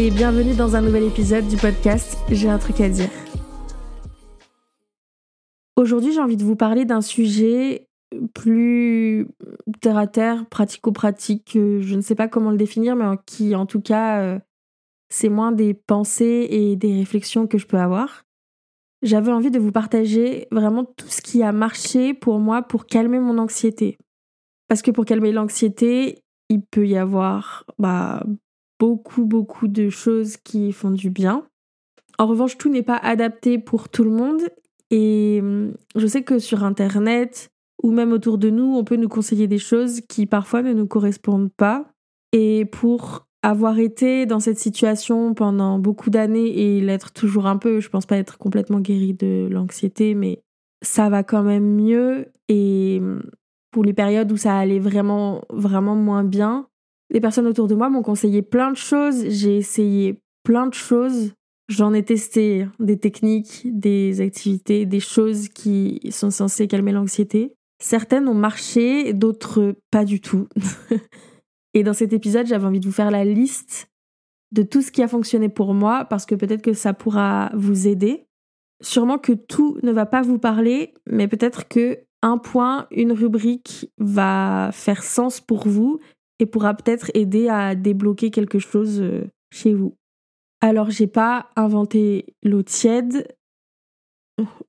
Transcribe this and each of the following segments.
Et bienvenue dans un nouvel épisode du podcast J'ai un truc à dire. Aujourd'hui, j'ai envie de vous parler d'un sujet plus terre à terre, pratico-pratique, je ne sais pas comment le définir, mais qui en tout cas, euh, c'est moins des pensées et des réflexions que je peux avoir. J'avais envie de vous partager vraiment tout ce qui a marché pour moi pour calmer mon anxiété. Parce que pour calmer l'anxiété, il peut y avoir bah, beaucoup, beaucoup de choses qui font du bien. En revanche, tout n'est pas adapté pour tout le monde. Et hum, je sais que sur Internet ou même autour de nous, on peut nous conseiller des choses qui parfois ne nous correspondent pas. Et pour avoir été dans cette situation pendant beaucoup d'années et l'être toujours un peu, je pense pas être complètement guérie de l'anxiété, mais ça va quand même mieux. Et hum, pour les périodes où ça allait vraiment, vraiment moins bien, les personnes autour de moi m'ont conseillé plein de choses. J'ai essayé plein de choses. J'en ai testé des techniques, des activités, des choses qui sont censées calmer l'anxiété. Certaines ont marché, d'autres pas du tout. Et dans cet épisode, j'avais envie de vous faire la liste de tout ce qui a fonctionné pour moi parce que peut-être que ça pourra vous aider. Sûrement que tout ne va pas vous parler, mais peut-être que un point, une rubrique va faire sens pour vous et pourra peut-être aider à débloquer quelque chose euh, chez vous. Alors, j'ai pas inventé l'eau tiède.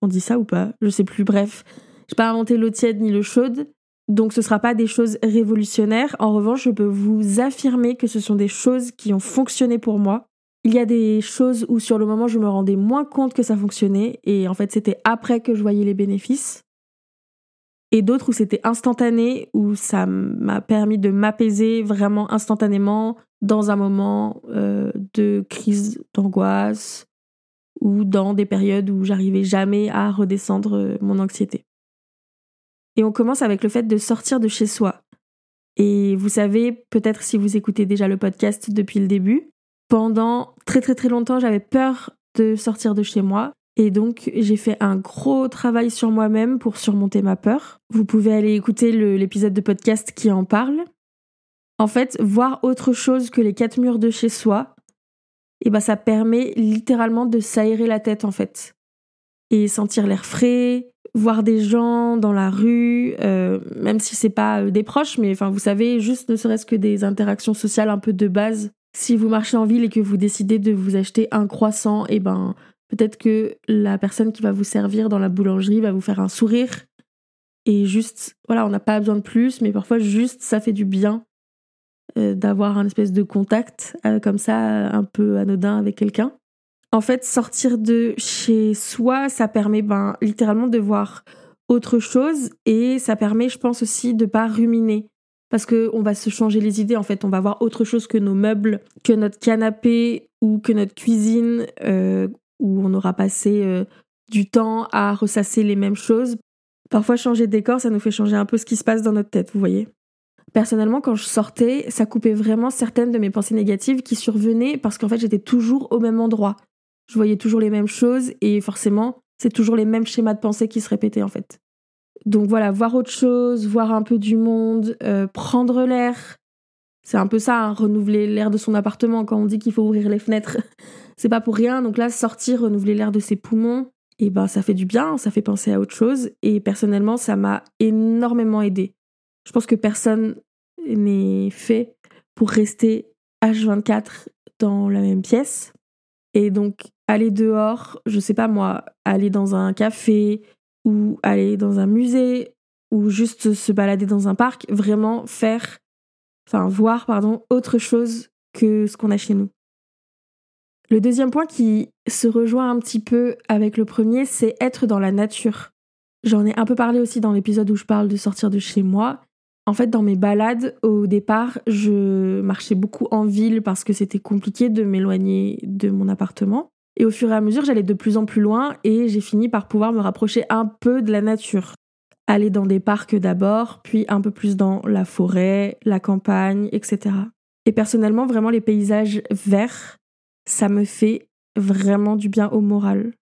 On dit ça ou pas? Je sais plus. Bref, j'ai pas inventé l'eau tiède ni l'eau chaude. Donc, ce sera pas des choses révolutionnaires. En revanche, je peux vous affirmer que ce sont des choses qui ont fonctionné pour moi. Il y a des choses où, sur le moment, je me rendais moins compte que ça fonctionnait. Et en fait, c'était après que je voyais les bénéfices et d'autres où c'était instantané, où ça m'a permis de m'apaiser vraiment instantanément dans un moment euh, de crise d'angoisse ou dans des périodes où j'arrivais jamais à redescendre euh, mon anxiété. Et on commence avec le fait de sortir de chez soi. Et vous savez, peut-être si vous écoutez déjà le podcast depuis le début, pendant très très très longtemps, j'avais peur de sortir de chez moi et donc, j'ai fait un gros travail sur moi-même pour surmonter ma peur. Vous pouvez aller écouter l'épisode de podcast qui en parle. En fait, voir autre chose que les quatre murs de chez soi, eh ben ça permet littéralement de s'aérer la tête en fait. Et sentir l'air frais, voir des gens dans la rue, euh, même si c'est pas euh, des proches, mais enfin vous savez, juste ne serait-ce que des interactions sociales un peu de base. Si vous marchez en ville et que vous décidez de vous acheter un croissant, et eh ben Peut-être que la personne qui va vous servir dans la boulangerie va vous faire un sourire. Et juste, voilà, on n'a pas besoin de plus, mais parfois juste ça fait du bien euh, d'avoir un espèce de contact euh, comme ça, un peu anodin avec quelqu'un. En fait, sortir de chez soi, ça permet ben, littéralement de voir autre chose et ça permet, je pense aussi, de pas ruminer. Parce qu'on va se changer les idées, en fait, on va voir autre chose que nos meubles, que notre canapé ou que notre cuisine, euh, où on aura passé euh, du temps à ressasser les mêmes choses. Parfois, changer de décor, ça nous fait changer un peu ce qui se passe dans notre tête, vous voyez. Personnellement, quand je sortais, ça coupait vraiment certaines de mes pensées négatives qui survenaient parce qu'en fait, j'étais toujours au même endroit. Je voyais toujours les mêmes choses et forcément, c'est toujours les mêmes schémas de pensée qui se répétaient en fait. Donc voilà, voir autre chose, voir un peu du monde, euh, prendre l'air. C'est un peu ça, hein, renouveler l'air de son appartement quand on dit qu'il faut ouvrir les fenêtres. c'est pas pour rien. Donc là, sortir, renouveler l'air de ses poumons, et eh ben ça fait du bien, ça fait penser à autre chose. Et personnellement, ça m'a énormément aidé. Je pense que personne n'est fait pour rester H24 dans la même pièce. Et donc, aller dehors, je sais pas moi, aller dans un café ou aller dans un musée ou juste se balader dans un parc, vraiment faire, enfin voir, pardon, autre chose que ce qu'on a chez nous. Le deuxième point qui se rejoint un petit peu avec le premier, c'est être dans la nature. J'en ai un peu parlé aussi dans l'épisode où je parle de sortir de chez moi. En fait, dans mes balades, au départ, je marchais beaucoup en ville parce que c'était compliqué de m'éloigner de mon appartement. Et au fur et à mesure, j'allais de plus en plus loin et j'ai fini par pouvoir me rapprocher un peu de la nature. Aller dans des parcs d'abord, puis un peu plus dans la forêt, la campagne, etc. Et personnellement, vraiment les paysages verts, ça me fait vraiment du bien au moral.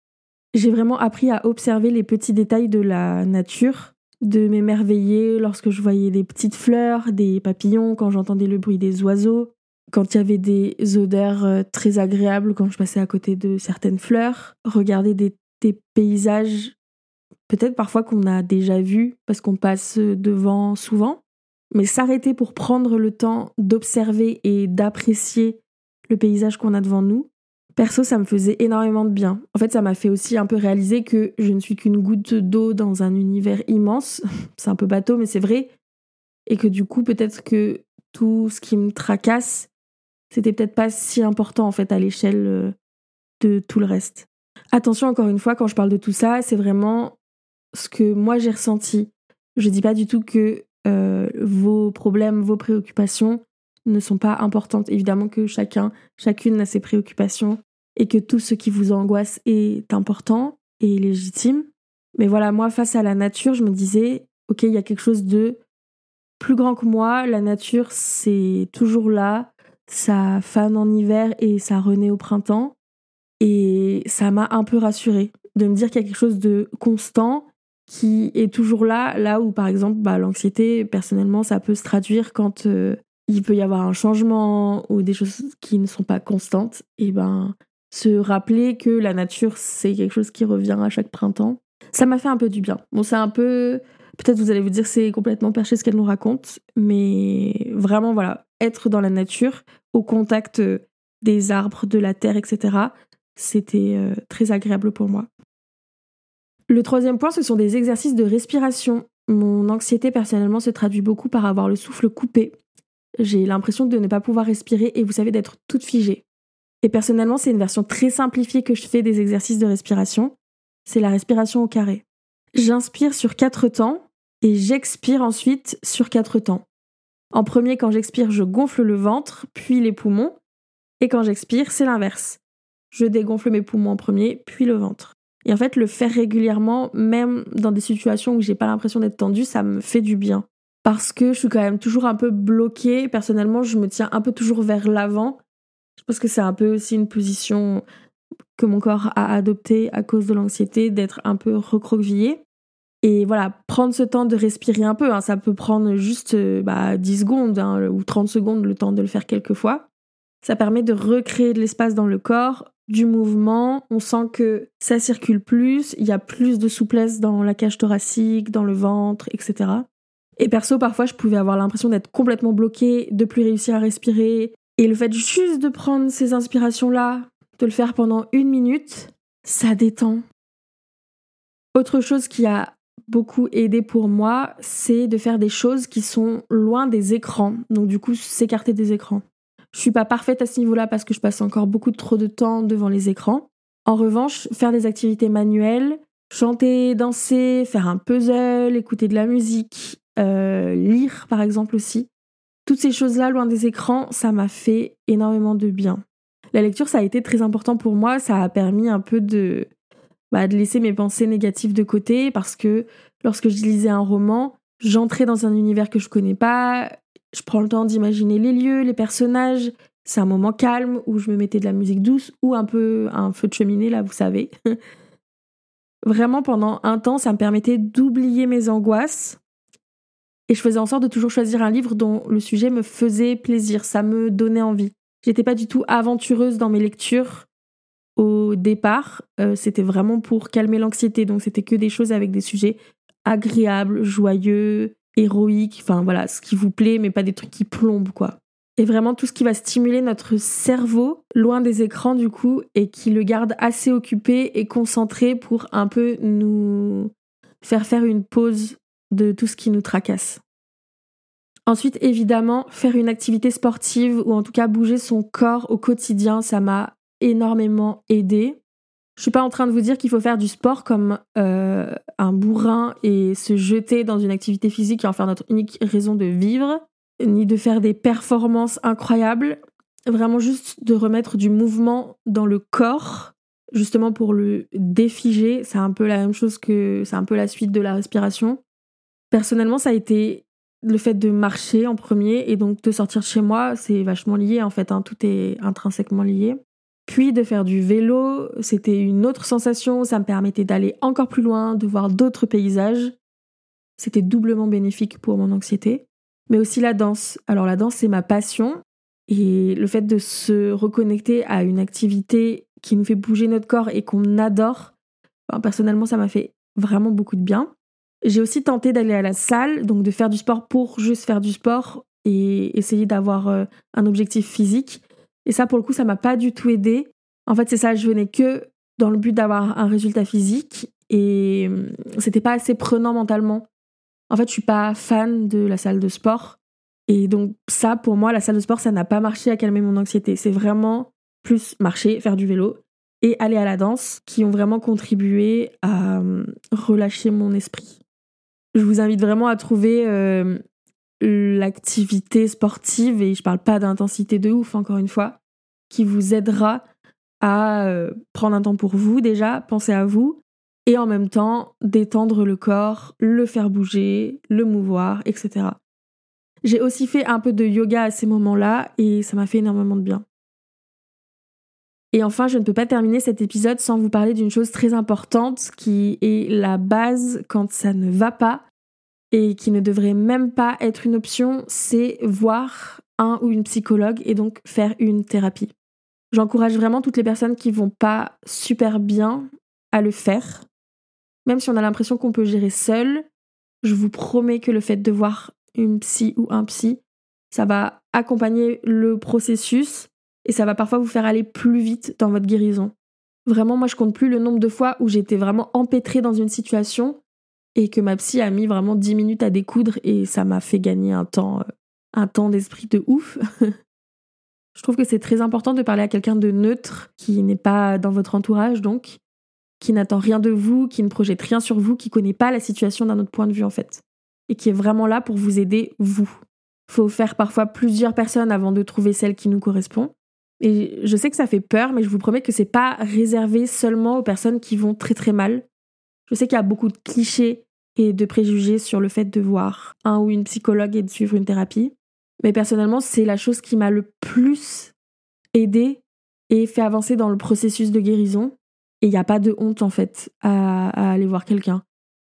J'ai vraiment appris à observer les petits détails de la nature, de m'émerveiller lorsque je voyais des petites fleurs, des papillons, quand j'entendais le bruit des oiseaux. quand il y avait des odeurs euh, très agréables, quand je passais à côté de certaines fleurs, regarder des, des paysages, peut-être parfois qu'on a déjà vus parce qu'on passe devant souvent, mais s'arrêter pour prendre le temps d'observer et d'apprécier le paysage qu'on a devant nous, perso, ça me faisait énormément de bien. En fait, ça m'a fait aussi un peu réaliser que je ne suis qu'une goutte d'eau dans un univers immense. c'est un peu bateau, mais c'est vrai. Et que du coup, peut-être que tout ce qui me tracasse, c'était peut-être pas si important en fait à l'échelle euh, de tout le reste. Attention encore une fois, quand je parle de tout ça, c'est vraiment ce que moi j'ai ressenti. Je dis pas du tout que euh, vos problèmes, vos préoccupations ne sont pas importantes. Évidemment que chacun, chacune a ses préoccupations et que tout ce qui vous angoisse est important et légitime. Mais voilà, moi, face à la nature, je me disais, ok, il y a quelque chose de plus grand que moi. La nature, c'est toujours là. Ça fane en hiver et ça renaît au printemps. Et ça m'a un peu rassurée de me dire qu'il y a quelque chose de constant qui est toujours là, là où par exemple bah, l'anxiété, personnellement, ça peut se traduire quand euh, il peut y avoir un changement ou des choses qui ne sont pas constantes. Et ben se rappeler que la nature, c'est quelque chose qui revient à chaque printemps, ça m'a fait un peu du bien. Bon, c'est un peu... Peut-être vous allez vous dire c'est complètement perché ce qu'elle nous raconte, mais vraiment voilà, être dans la nature, au contact des arbres, de la terre, etc., c'était euh, très agréable pour moi. Le troisième point, ce sont des exercices de respiration. Mon anxiété personnellement se traduit beaucoup par avoir le souffle coupé. J'ai l'impression de ne pas pouvoir respirer et vous savez d'être toute figée. Et personnellement, c'est une version très simplifiée que je fais des exercices de respiration. C'est la respiration au carré. J'inspire sur quatre temps et j'expire ensuite sur quatre temps. En premier, quand j'expire, je gonfle le ventre, puis les poumons. Et quand j'expire, c'est l'inverse. Je dégonfle mes poumons en premier, puis le ventre. Et en fait, le faire régulièrement, même dans des situations où j'ai pas l'impression d'être tendue, ça me fait du bien. Parce que je suis quand même toujours un peu bloquée. Personnellement, je me tiens un peu toujours vers l'avant. Je pense que c'est un peu aussi une position que mon corps a adoptée à cause de l'anxiété, d'être un peu recroquevillé. Et voilà, prendre ce temps de respirer un peu, hein, ça peut prendre juste bah, 10 secondes hein, ou 30 secondes, le temps de le faire quelques fois. Ça permet de recréer de l'espace dans le corps, du mouvement, on sent que ça circule plus, il y a plus de souplesse dans la cage thoracique, dans le ventre, etc. Et perso, parfois, je pouvais avoir l'impression d'être complètement bloquée, de plus réussir à respirer. Et le fait juste de prendre ces inspirations-là, de le faire pendant une minute, ça détend. Autre chose qui a beaucoup aidé pour moi, c'est de faire des choses qui sont loin des écrans. Donc du coup, s'écarter des écrans. Je suis pas parfaite à ce niveau-là parce que je passe encore beaucoup trop de temps devant les écrans. En revanche, faire des activités manuelles, chanter, danser, faire un puzzle, écouter de la musique, euh, lire par exemple aussi. Toutes ces choses-là, loin des écrans, ça m'a fait énormément de bien. La lecture, ça a été très important pour moi. Ça a permis un peu de, bah, de laisser mes pensées négatives de côté parce que lorsque je lisais un roman, j'entrais dans un univers que je connais pas, je prends le temps d'imaginer les lieux, les personnages. C'est un moment calme où je me mettais de la musique douce ou un peu un feu de cheminée, là, vous savez. Vraiment, pendant un temps, ça me permettait d'oublier mes angoisses. Et je faisais en sorte de toujours choisir un livre dont le sujet me faisait plaisir, ça me donnait envie. J'étais pas du tout aventureuse dans mes lectures au départ. Euh, c'était vraiment pour calmer l'anxiété, donc c'était que des choses avec des sujets agréables, joyeux, héroïque, enfin voilà, ce qui vous plaît, mais pas des trucs qui plombent, quoi. Et vraiment tout ce qui va stimuler notre cerveau, loin des écrans du coup, et qui le garde assez occupé et concentré pour un peu nous faire faire une pause de tout ce qui nous tracasse. Ensuite, évidemment, faire une activité sportive ou en tout cas bouger son corps au quotidien, ça m'a énormément aidé. Je suis pas en train de vous dire qu'il faut faire du sport comme euh, un bourrin et se jeter dans une activité physique et en faire notre unique raison de vivre, ni de faire des performances incroyables. Vraiment juste de remettre du mouvement dans le corps, justement pour le défiger. C'est un peu la même chose que c'est un peu la suite de la respiration. Personnellement, ça a été le fait de marcher en premier et donc de sortir de chez moi, c'est vachement lié en fait. Hein. tout est intrinsèquement lié. Puis de faire du vélo, c'était une autre sensation, ça me permettait d'aller encore plus loin, de voir d'autres paysages. C'était doublement bénéfique pour mon anxiété. Mais aussi la danse. Alors la danse, c'est ma passion. Et le fait de se reconnecter à une activité qui nous fait bouger notre corps et qu'on adore, personnellement, ça m'a fait vraiment beaucoup de bien. J'ai aussi tenté d'aller à la salle, donc de faire du sport pour juste faire du sport et essayer d'avoir euh, un objectif physique. Et ça, pour le coup, ça m'a pas du tout aidé. En fait, c'est ça, je venais que dans le but d'avoir un résultat physique et hum, c'était pas assez prenant mentalement. En fait, je suis pas fan de la salle de sport. Et donc, ça, pour moi, la salle de sport, ça n'a pas marché à calmer mon anxiété. C'est vraiment plus marcher, faire du vélo et aller à la danse qui ont vraiment contribué à hum, relâcher mon esprit. Je vous invite vraiment à trouver euh, l'activité sportive, et je parle pas d'intensité de ouf, encore une fois, qui vous aidera à euh, prendre un temps pour vous déjà, penser à vous, et en même temps détendre le corps, le faire bouger, le mouvoir, etc. J'ai aussi fait un peu de yoga à ces moments-là et ça m'a fait énormément de bien. Et enfin, je ne peux pas terminer cet épisode sans vous parler d'une chose très importante qui est la base quand ça ne va pas et qui ne devrait même pas être une option, c'est voir un ou une psychologue et donc faire une thérapie. J'encourage vraiment toutes les personnes qui vont pas super bien à le faire. Même si on a l'impression qu'on peut gérer seul, je vous promets que le fait de voir une psy ou un psy, ça va accompagner le processus et ça va parfois vous faire aller plus vite dans votre guérison. Vraiment, moi je compte plus le nombre de fois où j'étais vraiment empêtrée dans une situation et que ma psy a mis vraiment 10 minutes à découdre et ça m'a fait gagner un temps, euh, un temps d'esprit de ouf. Je trouve que c'est très important de parler à quelqu'un de neutre qui n'est pas dans votre entourage donc, qui n'attend rien de vous, qui ne projette rien sur vous, qui connaît pas la situation d'un autre point de vue en fait et qui est vraiment là pour vous aider vous. Faut faire parfois plusieurs personnes avant de trouver celle qui nous correspond. Et je sais que ça fait peur, mais je vous promets que c'est pas réservé seulement aux personnes qui vont très très mal. Je sais qu'il y a beaucoup de clichés et de préjugés sur le fait de voir un ou une psychologue et de suivre une thérapie. Mais personnellement, c'est la chose qui m'a le plus aidé et fait avancer dans le processus de guérison. Et il n'y a pas de honte en fait à, aller voir quelqu'un.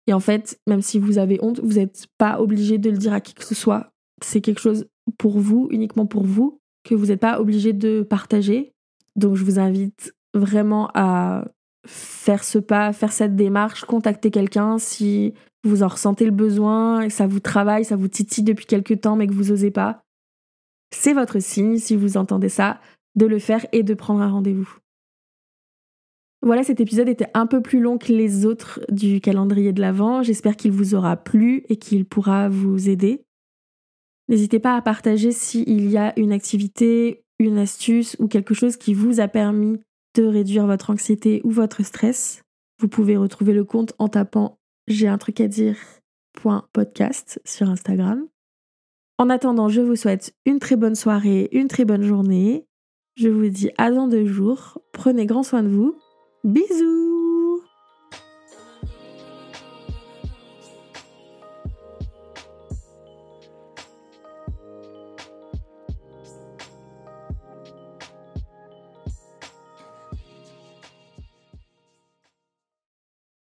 Et en fait, même si vous avez honte, vous n'êtes pas obligé de le dire à qui que ce soit. C'est quelque chose pour vous, uniquement pour vous, que vous n'êtes pas obligé de partager. Donc je vous invite vraiment à faire ce pas, faire cette démarche, contacter quelqu'un si vous en ressentez le besoin et ça vous travaille, ça vous titille depuis quelques temps mais que vous osez pas. C'est votre signe, si vous entendez ça, de le faire et de prendre un rendez-vous. Voilà, cet épisode était un peu plus long que les autres du calendrier de l'Avent. J'espère qu'il vous aura plu et qu'il pourra vous aider. N'hésitez pas à partager s'il y a une activité, une astuce ou quelque chose qui vous a permis de réduire votre anxiété ou votre stress. Vous pouvez retrouver le compte en tapant j'ai un truc à dire podcast sur Instagram. En attendant, je vous souhaite une très bonne soirée, une très bonne journée. Je vous dis à dans deux jours. Prenez grand soin de vous. Bisous